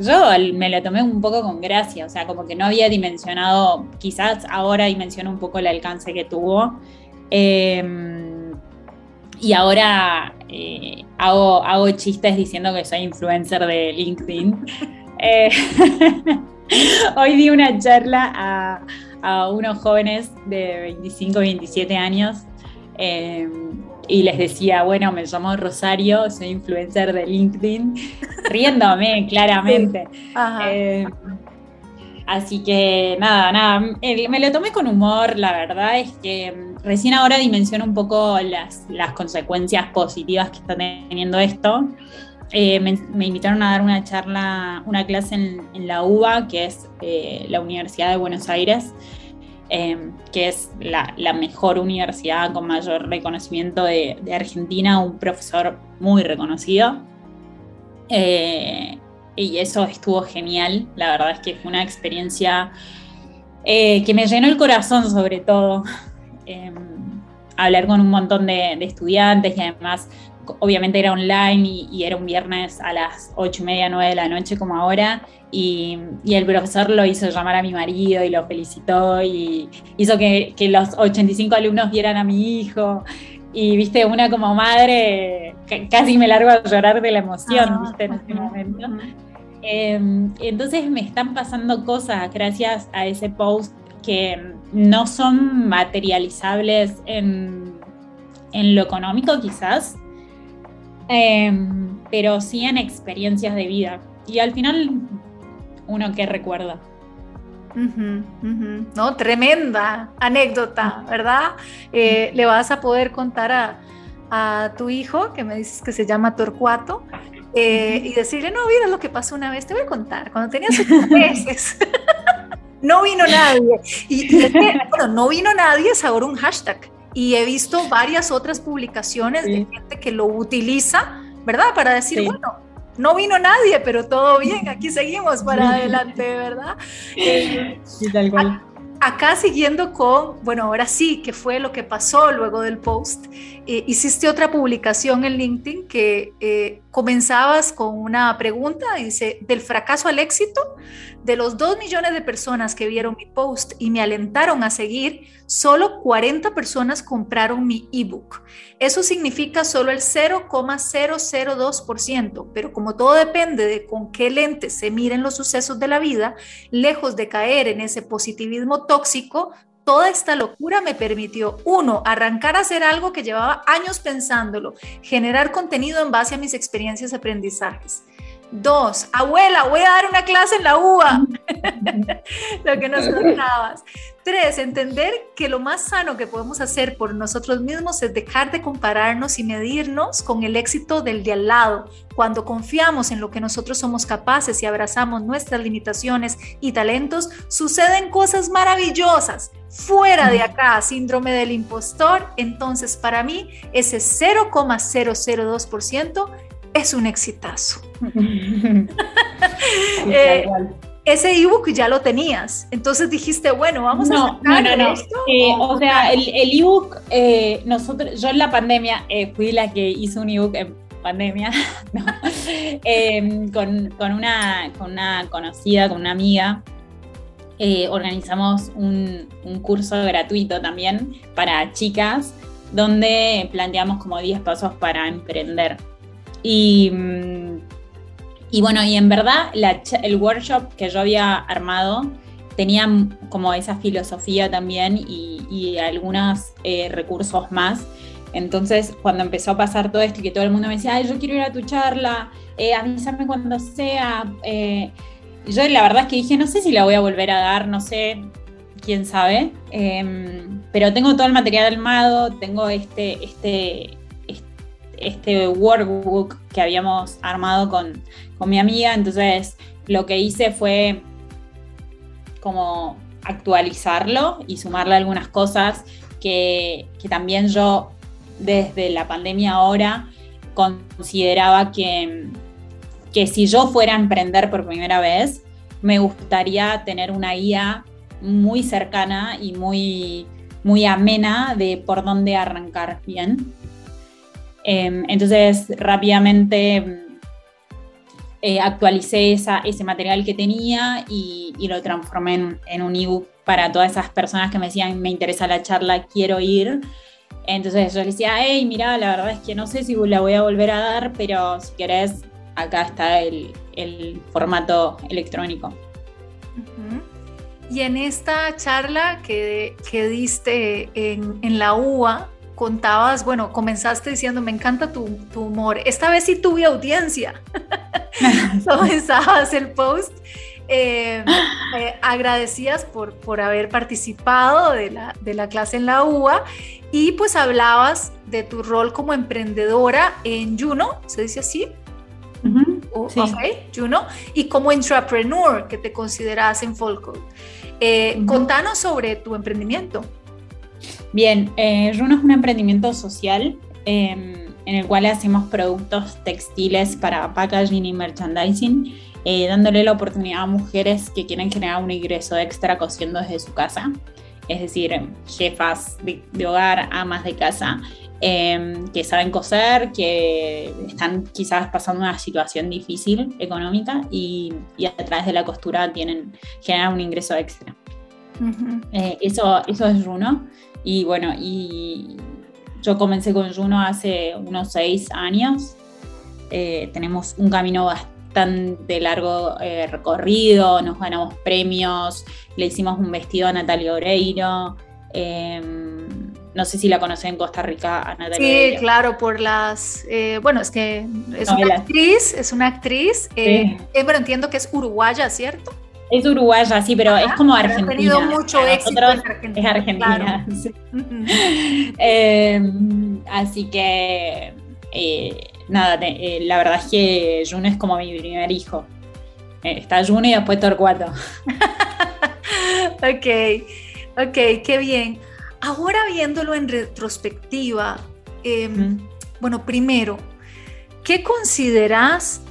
yo me lo tomé un poco con gracia, o sea, como que no había dimensionado, quizás ahora dimensiono un poco el alcance que tuvo. Em, y ahora eh, hago, hago chistes diciendo que soy influencer de LinkedIn. *laughs* Eh, *laughs* hoy di una charla a, a, unos jóvenes de 25, 27 años eh, y les decía, bueno, me llamo Rosario, soy influencer de LinkedIn, *laughs* riéndome claramente. así que nada, nada, me lo tomé con humor, la verdad es que recién ahora dimensiono un poco las, consecuencias positivas que está teniendo esto. Eh, me, invitaron a dar una charla, una clase en, la UBA, que es eh, la Universidad de Buenos Aires, eh, que es la, mejor universidad con mayor reconocimiento de, Argentina, un profesor muy reconocido. y eso estuvo genial, la verdad es que fue una experiencia que me llenó el corazón sobre todo. *laughs* Em, hablar con un montón de, estudiantes y además obviamente era online y, era un viernes a las ocho y media, nueve de la noche como ahora, y, el profesor lo hizo llamar a mi marido y lo felicitó y hizo que, los 85 alumnos vieran a mi hijo. Y viste, una como madre, casi me largo a llorar de la emoción, ah, viste, en ese momento. Em, entonces me están pasando cosas gracias a ese post que no son materializables en, lo económico quizás, em, pero sí en experiencias de vida. Y al final, uno que recuerda. No, tremenda anécdota, ¿verdad? Eh, le vas a poder contar a, tu hijo, que me dices que se llama Torcuato, eh, y decirle, no, mira lo que pasó una vez, te voy a contar, cuando tenías *laughs* ocho meses. *laughs* no vino nadie. Y, bueno, no vino nadie es ahora un hashtag. Y he visto varias otras publicaciones de gente que lo utiliza, ¿verdad? Para decir, bueno, no vino nadie, pero todo bien, aquí seguimos para adelante, ¿verdad? Sí, tal cual. Acá siguiendo con, bueno, ahora sí, ¿qué fue lo que pasó luego del post? Eh, hiciste otra publicación en LinkedIn que eh, comenzabas con una pregunta, dice, del fracaso al éxito, de los dos millones de personas que vieron mi post y me alentaron a seguir, solo 40 personas compraron mi ebook. Eso significa solo el 0,002%, pero como todo depende de con qué lentes se miren los sucesos de la vida, lejos de caer en ese positivismo tóxico, toda esta locura me permitió, uno, arrancar a hacer algo que llevaba años pensándolo, generar contenido en base a mis experiencias y aprendizajes. Dos, abuela, voy a dar una clase en la UBA. *laughs* lo que nos contabas. Tres, entender que lo más sano que podemos hacer por nosotros mismos es dejar de compararnos y medirnos con el éxito del de al lado. Cuando confiamos en lo que nosotros somos capaces y abrazamos nuestras limitaciones y talentos, suceden cosas maravillosas. Fuera de acá, síndrome del impostor, entonces para mí ese 0,002% es un exitazo. *laughs* Eh, ese ebook ya lo tenías, entonces dijiste, bueno, vamos a sacar no, no, esto. Eh, o, sea, el, ebook, eh, nosotros, yo en la pandemia fui la que hizo un ebook en pandemia, *laughs* em, con, una, con una conocida, con una amiga, organizamos un, un, curso gratuito también para chicas, donde planteamos como 10 pasos para emprender. Y, y bueno, y en verdad el workshop que yo había armado tenía como esa filosofía también y, algunos eh, recursos más. Entonces, cuando empezó a pasar todo esto y que todo el mundo me decía, Ay, yo quiero ir a tu charla, eh, avísame cuando sea. Eh, yo la verdad es que dije, no sé si la voy a volver a dar, no sé, quién sabe. Em, pero tengo todo el material armado, tengo este, este, este workbook que habíamos armado con, mi amiga, entonces lo que hice fue como actualizarlo y sumarle algunas cosas que, también yo desde la pandemia ahora consideraba que, que si yo fuera a emprender por primera vez, me gustaría tener una guía muy cercana y muy, muy amena de por dónde arrancar bien. Em, entonces rápidamente eh, actualicé ese material que tenía y, lo transformé en, un ebook para todas esas personas que me decían, me interesa la charla, quiero ir. Entonces yo le decía, hey, mira, la verdad es que no sé si la voy a volver a dar, pero si querés, acá está el, formato electrónico. Y en esta charla que, que diste en, en, la UA, contabas, bueno, comenzaste diciendo, me encanta tu, tu humor. Esta vez sí tuve audiencia. *laughs* *laughs* Comenzabas el post eh, eh, agradecías por, por haber participado de la, de la clase en la UA y pues hablabas de tu rol como emprendedora en Juno, ¿se dice así? Juno, y como entrepreneur que te consideras en Folco. Eh, Contanos sobre tu emprendimiento. Bien, eh, Juno es un emprendimiento social em, en el cual hacemos productos textiles para packaging y merchandising eh, dándole la oportunidad a mujeres que quieren generar un ingreso extra cosiendo desde su casa, es decir, jefas de, hogar, amas de casa, em, que saben coser, que están quizás pasando una situación difícil económica y, a través de la costura tienen, generan un ingreso extra. Eh, eso, eso es Juno. Y bueno, y yo comencé con Juno hace unos seis años. Eh, tenemos un camino bastante largo eh, recorrido, nos ganamos premios, le hicimos un vestido a Natalia Oreiro. Em, no sé si la conocen en Costa Rica a Natalia. Sí, claro, por las. Eh, bueno, es que es una actriz, es una actriz. Eh, bueno, entiendo que es uruguaya, ¿cierto? Es uruguaya, sí, pero es como argentina. Ha tenido mucho éxito en Argentina. Es argentina. *laughs* *laughs* Em, así que nada, eh, la verdad es que Juno es como mi primer hijo. Eh, está Juno y después Torcuato. *laughs* ok, ok, qué bien. Ahora viéndolo en retrospectiva, em, bueno, primero, ¿qué consideras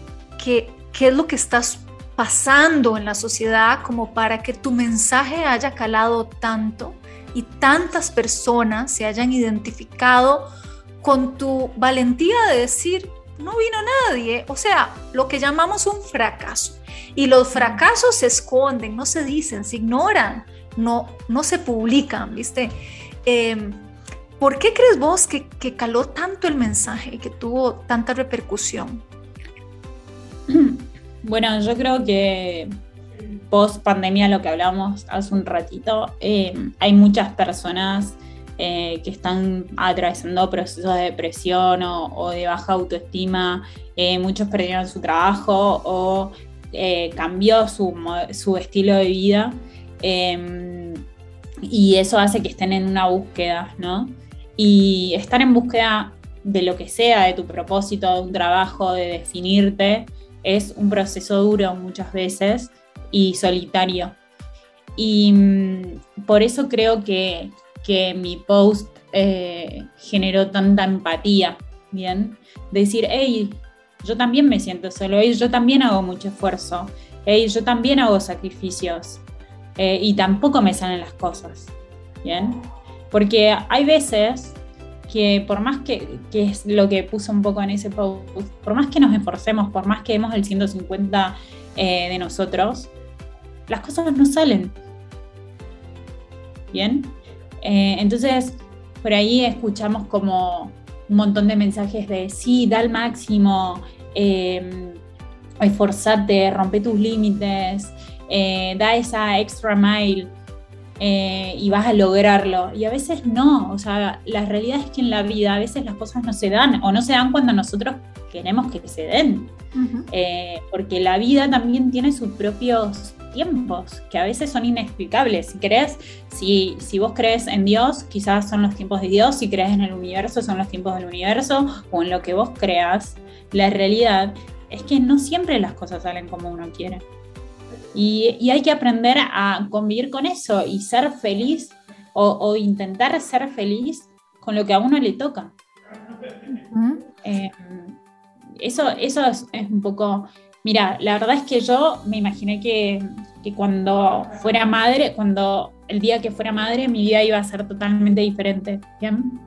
que, qué es lo que estás pasando en la sociedad como para que tu mensaje haya calado tanto y tantas personas se hayan identificado con tu valentía de decir, no vino nadie, o sea, lo que llamamos un fracaso. Y los fracasos se esconden, no se dicen, se ignoran, no, no se publican, ¿viste? Em, ¿Por qué crees vos que, que caló tanto el mensaje y que tuvo tanta repercusión? *clears throat* Bueno, yo creo que post pandemia, lo que hablamos hace un ratito, em, hay muchas personas eh, que están atravesando procesos de depresión o, de baja autoestima, eh, muchos perdieron su trabajo o eh, cambió su, su, estilo de vida em, y eso hace que estén en una búsqueda, ¿no? Y estar en búsqueda de lo que sea, de tu propósito, de un trabajo, de definirte, es un proceso duro muchas veces y solitario. Y mm, por eso creo que que mi post eh, generó tanta empatía, ¿bien? Decir, hey, yo también me siento solo, hey, yo también hago mucho esfuerzo, hey, yo también hago sacrificios eh, y tampoco me salen las cosas, ¿bien? Porque hay veces que por más que, que, es lo que puse un poco en ese post, por más que nos esforcemos, por más que demos el 150 eh, de nosotros, las cosas no salen. ¿Bien? Eh, entonces, por ahí escuchamos como un montón de mensajes de sí, da el máximo, eh, esforzate, rompe tus límites, eh, da esa extra mile eh, y vas a lograrlo. Y a veces no, o sea, la realidad es que en la vida a veces las cosas no se dan o no se dan cuando nosotros queremos que se den. porque la vida también tiene sus propios tiempos que a veces son inexplicables. Si crees, si, si vos crees en Dios, quizás son los tiempos de Dios, si crees en el universo, son los tiempos del universo, o en lo que vos creas, la realidad es que no siempre las cosas salen como uno quiere. Y, hay que aprender a convivir con eso y ser feliz o, intentar ser feliz con lo que a uno le toca. Eh, eso, eso es, un poco Mira, la verdad es que yo me imaginé que, cuando fuera madre, cuando el día que fuera madre, mi vida iba a ser totalmente diferente. ¿bien?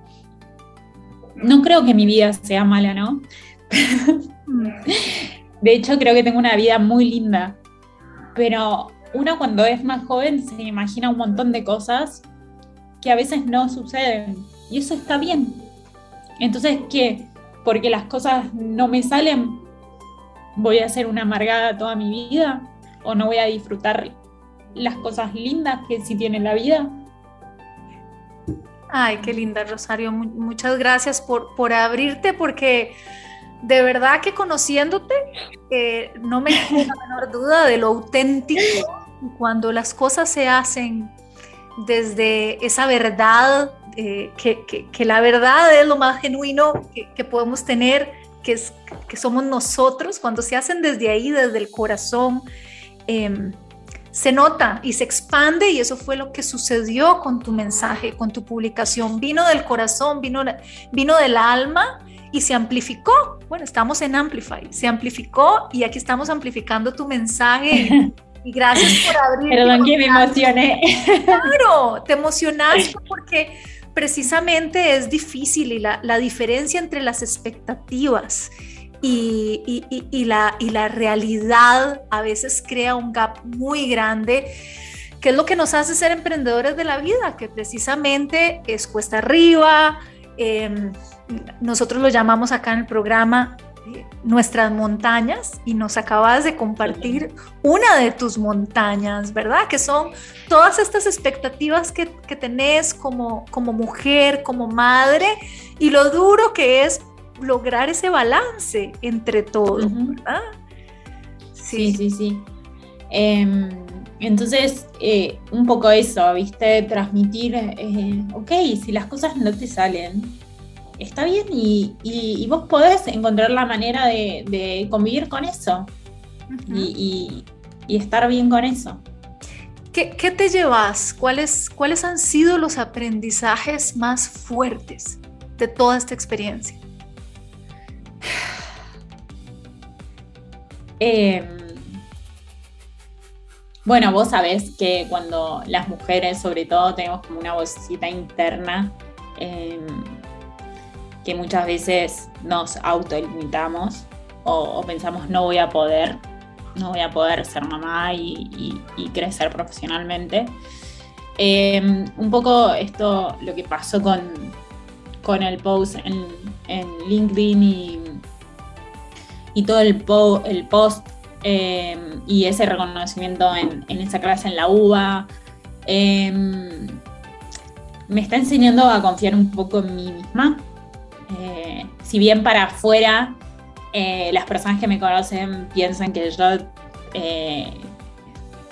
No creo que mi vida sea mala, ¿no? *laughs* De hecho, creo que tengo una vida muy linda. Pero uno cuando es más joven se imagina un montón de cosas que a veces no suceden. Y eso está bien. Entonces, ¿qué? Porque las cosas no me salen, voy a ser una amargada toda mi vida o no voy a disfrutar las cosas lindas que sí tiene la vida. Ay, qué linda, Rosario. Muchas gracias por, por abrirte, porque de verdad que conociéndote, no me queda la menor duda de lo auténtico. Cuando las cosas se hacen desde esa verdad, eh, que, la verdad es lo más genuino que, podemos tener, que, es, que somos nosotros, cuando se hacen desde ahí, desde el corazón, em, se nota y se expande y eso fue lo que sucedió con tu mensaje, con tu publicación. Vino del corazón, vino, vino del alma y se amplificó. Bueno, estamos en Amplify, se amplificó y aquí estamos amplificando tu mensaje. *laughs* Y, gracias por abrir. Perdón que me emocioné. Claro, te emocionaste porque precisamente es difícil y la, la diferencia entre las expectativas y, la, y la realidad a veces crea un gap muy grande que es lo que nos hace ser emprendedores de la vida, que precisamente es cuesta arriba, em, nosotros lo llamamos acá en el programa eh, nuestras montañas y nos acabas de compartir *laughs* una de tus montañas, ¿verdad? Que son todas estas expectativas que, que tenés como, como mujer, como madre y lo duro que es lograr ese balance entre todo, ¿verdad? Sí, sí, sí. Em, entonces, eh, un poco eso, ¿viste? Transmitir, eh, ok, si las cosas no te salen, está bien y, vos podés encontrar la manera de, convivir con eso y, estar bien con eso. ¿Qué, te llevas? ¿Cuáles, ¿Cuáles han sido los aprendizajes más fuertes de toda esta experiencia? *sighs* Em, bueno, vos sabés que cuando las mujeres, sobre todo, tenemos como una vocecita interna em, que muchas veces nos autolimitamos o, o, pensamos no voy a poder, no voy a poder ser mamá y, crecer profesionalmente. Em, un poco esto, lo que pasó con, con el post en, LinkedIn y y todo el, post eh, y ese reconocimiento en, esa clase en la UBA, em, me está enseñando a confiar un poco en mí misma. Eh, si bien para afuera eh, las personas que me conocen piensan que yo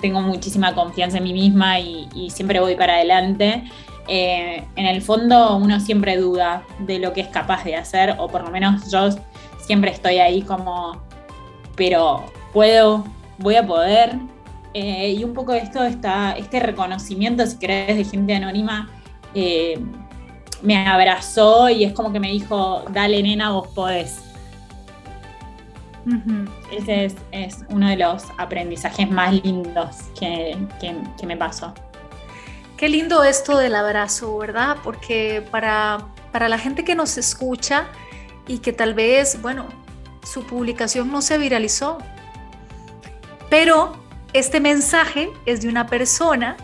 tengo muchísima confianza en mí misma y, siempre voy para adelante, en el fondo uno siempre duda de lo que es capaz de hacer, o por lo menos yo siempre estoy ahí como, pero puedo, voy a poder. Eh, y un poco esto está, este reconocimiento, si querés, de gente anónima, eh, me abrazó y es como que me dijo, dale nena, vos podés. Ese es, uno de los aprendizajes más lindos que, que me pasó. Qué lindo esto del abrazo, ¿verdad? Porque para, para la gente que nos escucha, y que tal vez, bueno, su publicación no se viralizó. Pero este mensaje es de una persona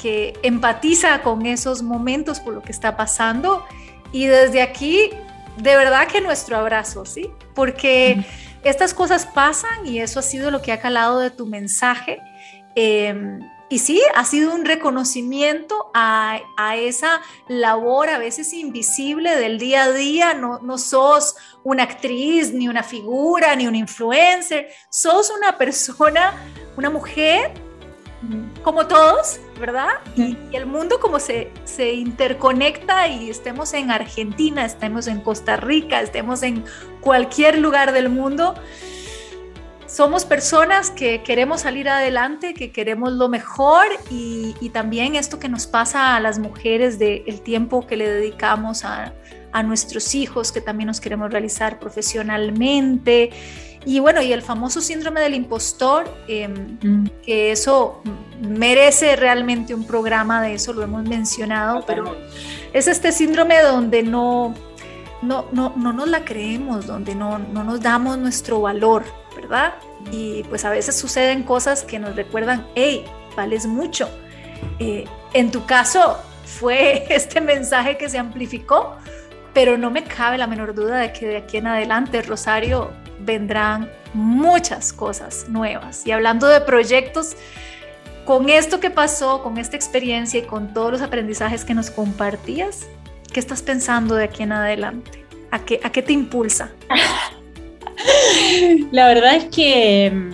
que empatiza con esos momentos por lo que está pasando y desde aquí, de verdad que nuestro abrazo, ¿sí? Porque estas cosas pasan y eso ha sido lo que ha calado de tu mensaje. Em, y sí, ha sido un reconocimiento a, esa labor a veces invisible del día a día. No, no sos una actriz, ni una figura, ni un influencer. Sos una persona, una mujer, como todos, ¿verdad? Y, el mundo como se, se interconecta y estemos en Argentina, estemos en Costa Rica, estemos en cualquier lugar del mundo somos personas que queremos salir adelante, que queremos lo mejor y, también esto que nos pasa a las mujeres del tiempo que le dedicamos a, nuestros hijos, que también nos queremos realizar profesionalmente. Y bueno, y el famoso síndrome del impostor, em, mm. que eso merece realmente un programa de eso, lo hemos mencionado, pero es este síndrome donde no, no, no, no nos la creemos, donde no, no nos damos nuestro valor, ¿verdad? Y pues a veces suceden cosas que nos recuerdan, hey, vales mucho. Eh, en tu caso, fue *laughs* este mensaje que se amplificó, pero no me cabe la menor duda de que de aquí en adelante, Rosario, vendrán muchas cosas nuevas. Y hablando de proyectos, con esto que pasó, con esta experiencia y con todos los aprendizajes que nos compartías, ¿qué estás pensando de aquí en adelante? ¿A qué, a qué te impulsa? *laughs* La verdad es que, mm,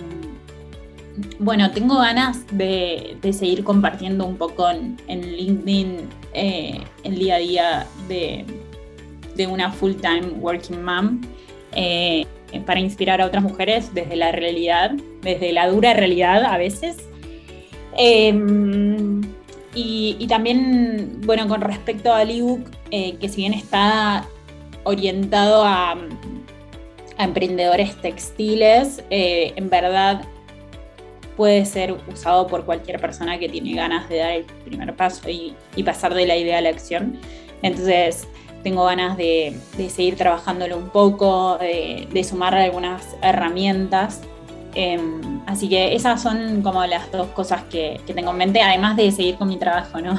bueno, tengo ganas de, seguir compartiendo un poco en, LinkedIn eh, el día a día de, una full-time working mom. Eh, para inspirar a otras mujeres desde la realidad, desde la dura realidad a veces. Em, y, también, bueno, con respecto al ebook, eh, que si bien está orientado a, emprendedores textiles, eh, en verdad puede ser usado por cualquier persona que tiene ganas de dar el primer paso y, y pasar de la idea a la acción. Entonces, tengo ganas de, seguir trabajándolo un poco, de, de sumarle algunas herramientas. Em, así que esas son como las dos cosas que, tengo en mente, además de seguir con mi trabajo, ¿no?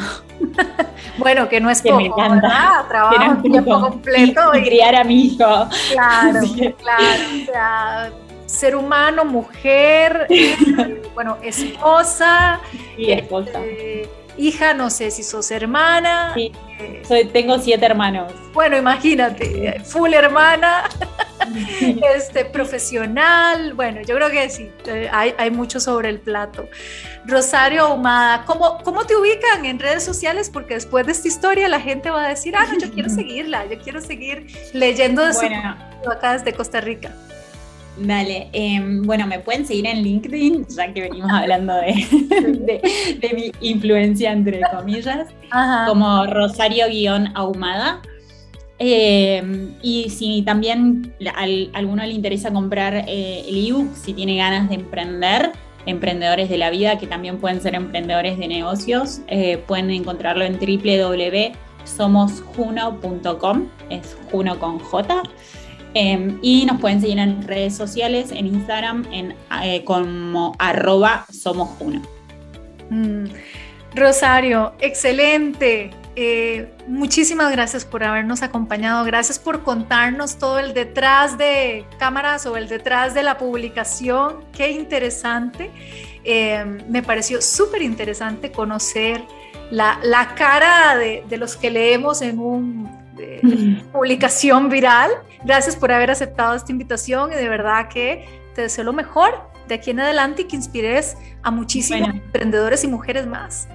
*laughs* bueno, que no es que poco, me encanta. Trabajo tiempo completo. Y, criar a mi hijo. Claro, claro. O sea, ser humano, mujer, eh, *laughs* bueno, esposa. Sí, esposa. Este, hija, no sé si sos hermana. Sí, soy, tengo siete hermanos. Bueno, imagínate, full hermana, *laughs* este, profesional. Bueno, yo creo que sí, hay, mucho sobre el plato. Rosario Ahumada, ¿cómo, ¿cómo te ubican en redes sociales? Porque después de esta historia la gente va a decir, ah, no, yo quiero *laughs* seguirla, yo quiero seguir leyendo de bueno. su acá desde Costa Rica. Dale, em, bueno, me pueden seguir en LinkedIn, ya que venimos hablando de, *laughs* mi influencia, entre comillas, como Rosario-Ahumada. Em, y si también a alguno le interesa comprar eh, el ebook, si tiene ganas de emprender, emprendedores de la vida, que también pueden ser emprendedores de negocios, eh, pueden encontrarlo en www.somosjuno.com, es Juno con J. Em, y nos pueden seguir en redes sociales, en Instagram, en, eh, como arroba somos uno. Mm. Rosario, excelente. Eh, muchísimas gracias por habernos acompañado, gracias por contarnos todo el detrás de cámaras o el detrás de la publicación. Qué interesante. Em, me pareció súper interesante conocer la, la cara de, de, los que leemos en un publicación viral. Gracias por haber aceptado esta invitación y de verdad que te deseo lo mejor de aquí en adelante y que inspires a muchísimos emprendedores y mujeres más.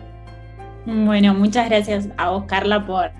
Bueno, muchas gracias a vos, Carla, por,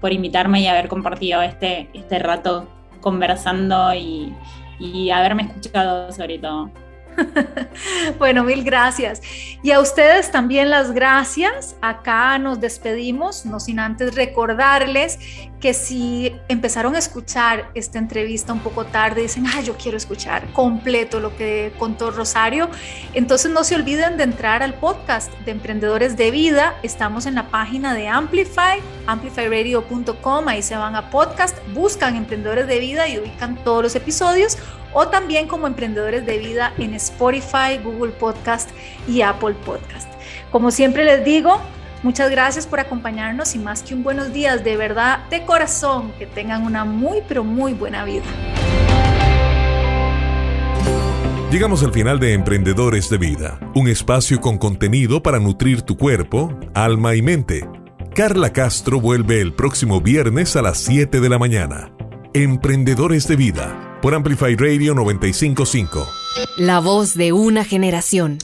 por invitarme y haber compartido este, este rato conversando y, y haberme escuchado sobre todo. *laughs* bueno, mil gracias. Y a ustedes también las gracias. Acá nos despedimos, no sin antes recordarles que si empezaron a escuchar esta entrevista un poco tarde, dicen, ah, yo quiero escuchar completo lo que contó Rosario, entonces no se olviden de entrar al podcast de Emprendedores de Vida. Estamos en la página de Amplify, amplifyradio.com, ahí se van a podcast, buscan Emprendedores de Vida y ubican todos los episodios o también como emprendedores de vida en Spotify, Google Podcast y Apple Podcast. Como siempre les digo, muchas gracias por acompañarnos y más que un buenos días, de verdad, de corazón, que tengan una muy, pero muy buena vida. Llegamos al final de Emprendedores de Vida, un espacio con contenido para nutrir tu cuerpo, alma y mente. Carla Castro vuelve el próximo viernes a las 7 de la mañana. Emprendedores de Vida por Amplify Radio 955. La voz de una generación.